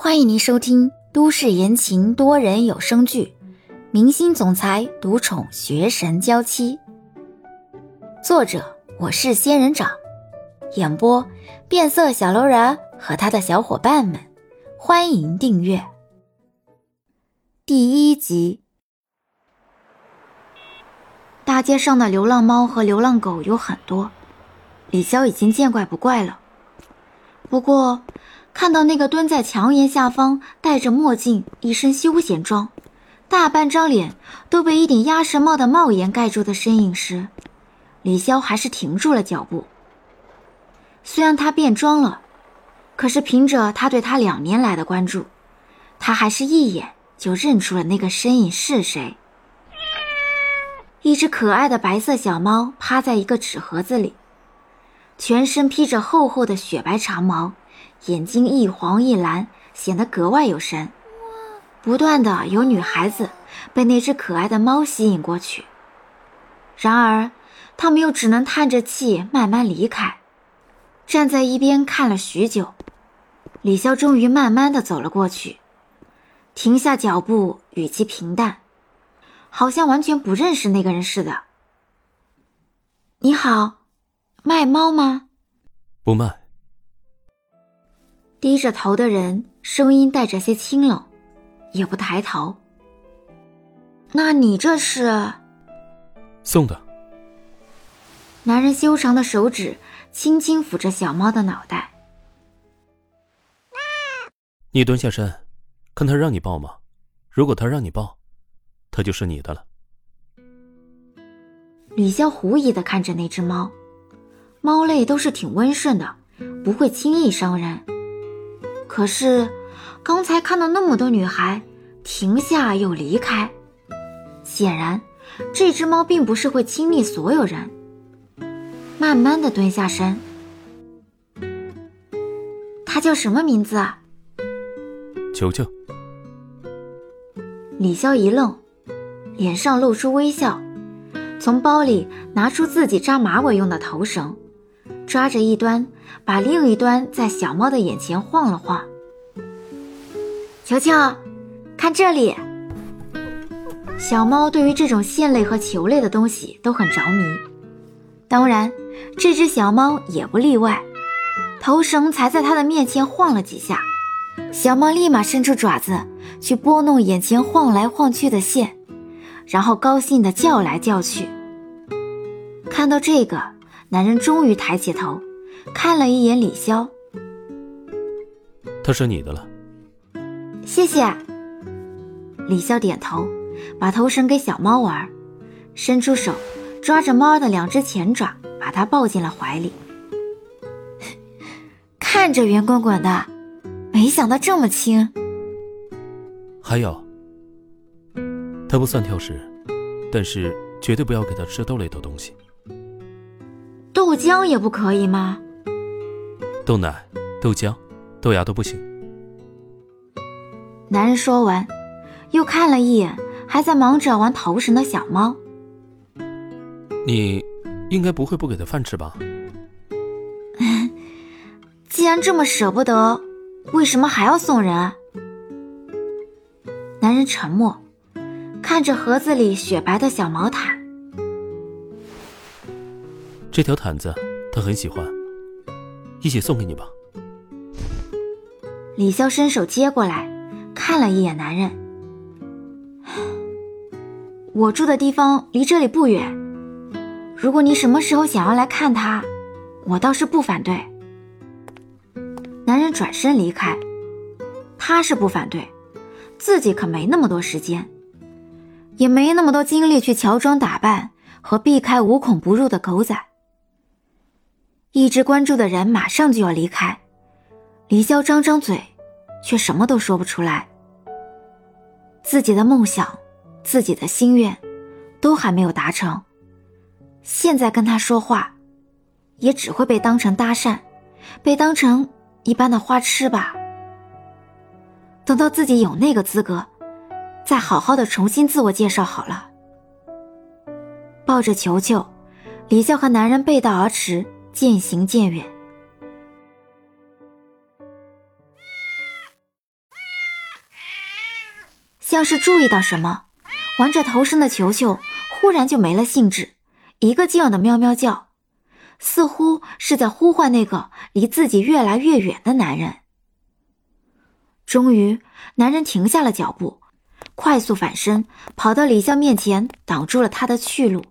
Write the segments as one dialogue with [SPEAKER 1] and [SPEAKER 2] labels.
[SPEAKER 1] 欢迎您收听都市言情多人有声剧《明星总裁独宠学神娇妻》，作者我是仙人掌，演播变色小楼人和他的小伙伴们。欢迎订阅第一集。大街上的流浪猫和流浪狗有很多，李潇已经见怪不怪了。不过。看到那个蹲在墙沿下方、戴着墨镜、一身休闲装、大半张脸都被一顶鸭舌帽的帽檐盖住的身影时，李潇还是停住了脚步。虽然他变装了，可是凭着他对他两年来的关注，他还是一眼就认出了那个身影是谁。一只可爱的白色小猫趴在一个纸盒子里，全身披着厚厚的雪白长毛。眼睛一黄一蓝，显得格外有神。不断的有女孩子被那只可爱的猫吸引过去，然而他们又只能叹着气慢慢离开。站在一边看了许久，李潇终于慢慢的走了过去，停下脚步，语气平淡，好像完全不认识那个人似的。你好，卖猫吗？
[SPEAKER 2] 不卖。
[SPEAKER 1] 低着头的人，声音带着些清冷，也不抬头。那你这是？
[SPEAKER 2] 送的。
[SPEAKER 1] 男人修长的手指轻轻抚着小猫的脑袋。
[SPEAKER 2] 你蹲下身，看他让你抱吗？如果他让你抱，他就是你的了。
[SPEAKER 1] 李潇狐疑的看着那只猫，猫类都是挺温顺的，不会轻易伤人。可是，刚才看到那么多女孩停下又离开，显然这只猫并不是会亲密所有人。慢慢的蹲下身，它叫什么名字啊？
[SPEAKER 2] 球球。
[SPEAKER 1] 李潇一愣，脸上露出微笑，从包里拿出自己扎马尾用的头绳。抓着一端，把另一端在小猫的眼前晃了晃。球球，看这里。小猫对于这种线类和球类的东西都很着迷，当然，这只小猫也不例外。头绳才在它的面前晃了几下，小猫立马伸出爪子去拨弄眼前晃来晃去的线，然后高兴地叫来叫去。看到这个。男人终于抬起头，看了一眼李潇。
[SPEAKER 2] 他是你的了。
[SPEAKER 1] 谢谢。李潇点头，把头伸给小猫玩，伸出手抓着猫的两只前爪，把它抱进了怀里。看着圆滚滚的，没想到这么轻。
[SPEAKER 2] 还有，他不算挑食，但是绝对不要给他吃豆类的东西。
[SPEAKER 1] 豆浆也不可以吗？
[SPEAKER 2] 豆奶、豆浆、豆芽都不行。
[SPEAKER 1] 男人说完，又看了一眼还在忙着玩头绳的小猫。
[SPEAKER 2] 你应该不会不给他饭吃吧？
[SPEAKER 1] 既然这么舍不得，为什么还要送人？男人沉默，看着盒子里雪白的小毛毯。
[SPEAKER 2] 这条毯子他很喜欢，一起送给你吧。
[SPEAKER 1] 李潇伸手接过来，看了一眼男人。我住的地方离这里不远，如果你什么时候想要来看他，我倒是不反对。男人转身离开，他是不反对，自己可没那么多时间，也没那么多精力去乔装打扮和避开无孔不入的狗仔。一直关注的人马上就要离开，李潇张张嘴，却什么都说不出来。自己的梦想，自己的心愿，都还没有达成。现在跟他说话，也只会被当成搭讪，被当成一般的花痴吧。等到自己有那个资格，再好好的重新自我介绍好了。抱着球球，李潇和男人背道而驰。渐行渐远。像是注意到什么，玩着头绳的球球忽然就没了兴致，一个劲儿的喵喵叫，似乎是在呼唤那个离自己越来越远的男人。终于，男人停下了脚步，快速反身，跑到李笑面前，挡住了他的去路。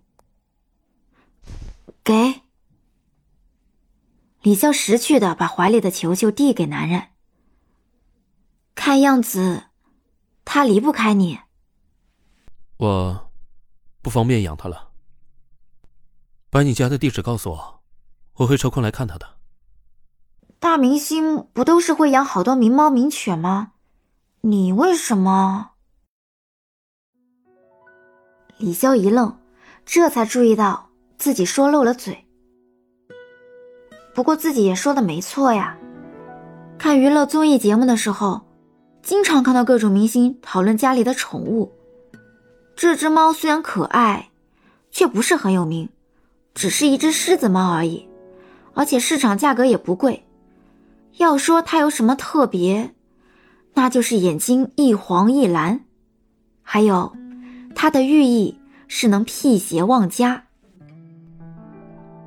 [SPEAKER 1] 给。李潇识趣的把怀里的球球递给男人，看样子，他离不开你。
[SPEAKER 2] 我，不方便养他了。把你家的地址告诉我，我会抽空来看他的。
[SPEAKER 1] 大明星不都是会养好多名猫名犬吗？你为什么？李潇一愣，这才注意到自己说漏了嘴。不过自己也说的没错呀，看娱乐综艺节目的时候，经常看到各种明星讨论家里的宠物。这只猫虽然可爱，却不是很有名，只是一只狮子猫而已，而且市场价格也不贵。要说它有什么特别，那就是眼睛一黄一蓝，还有它的寓意是能辟邪旺家。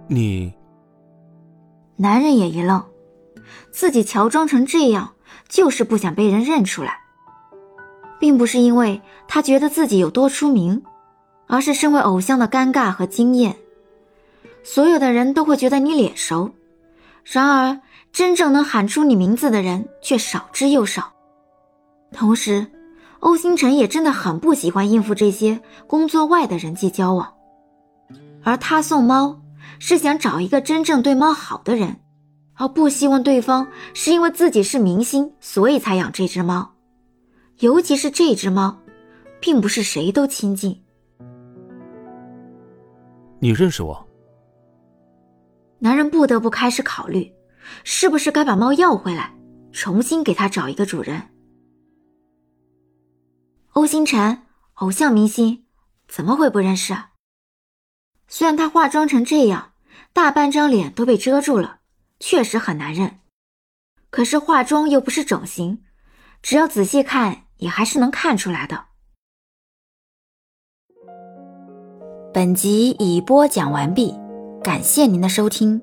[SPEAKER 2] 你。
[SPEAKER 1] 男人也一愣，自己乔装成这样，就是不想被人认出来，并不是因为他觉得自己有多出名，而是身为偶像的尴尬和惊艳。所有的人都会觉得你脸熟，然而真正能喊出你名字的人却少之又少。同时，欧星辰也真的很不喜欢应付这些工作外的人际交往，而他送猫。是想找一个真正对猫好的人，而不希望对方是因为自己是明星，所以才养这只猫。尤其是这只猫，并不是谁都亲近。
[SPEAKER 2] 你认识我？
[SPEAKER 1] 男人不得不开始考虑，是不是该把猫要回来，重新给它找一个主人。欧星辰，偶像明星，怎么会不认识？虽然她化妆成这样，大半张脸都被遮住了，确实很难认。可是化妆又不是整形，只要仔细看，也还是能看出来的。本集已播讲完毕，感谢您的收听。